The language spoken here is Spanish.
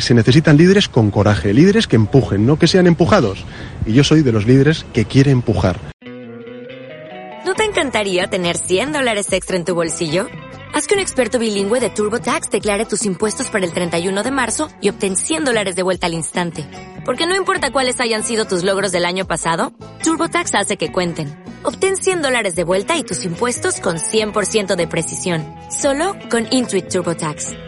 Se necesitan líderes con coraje, líderes que empujen, no que sean empujados. Y yo soy de los líderes que quiere empujar. ¿No te encantaría tener 100 dólares extra en tu bolsillo? Haz que un experto bilingüe de TurboTax declare tus impuestos para el 31 de marzo y obtén 100 dólares de vuelta al instante. Porque no importa cuáles hayan sido tus logros del año pasado, TurboTax hace que cuenten. Obtén 100 dólares de vuelta y tus impuestos con 100% de precisión. Solo con Intuit TurboTax.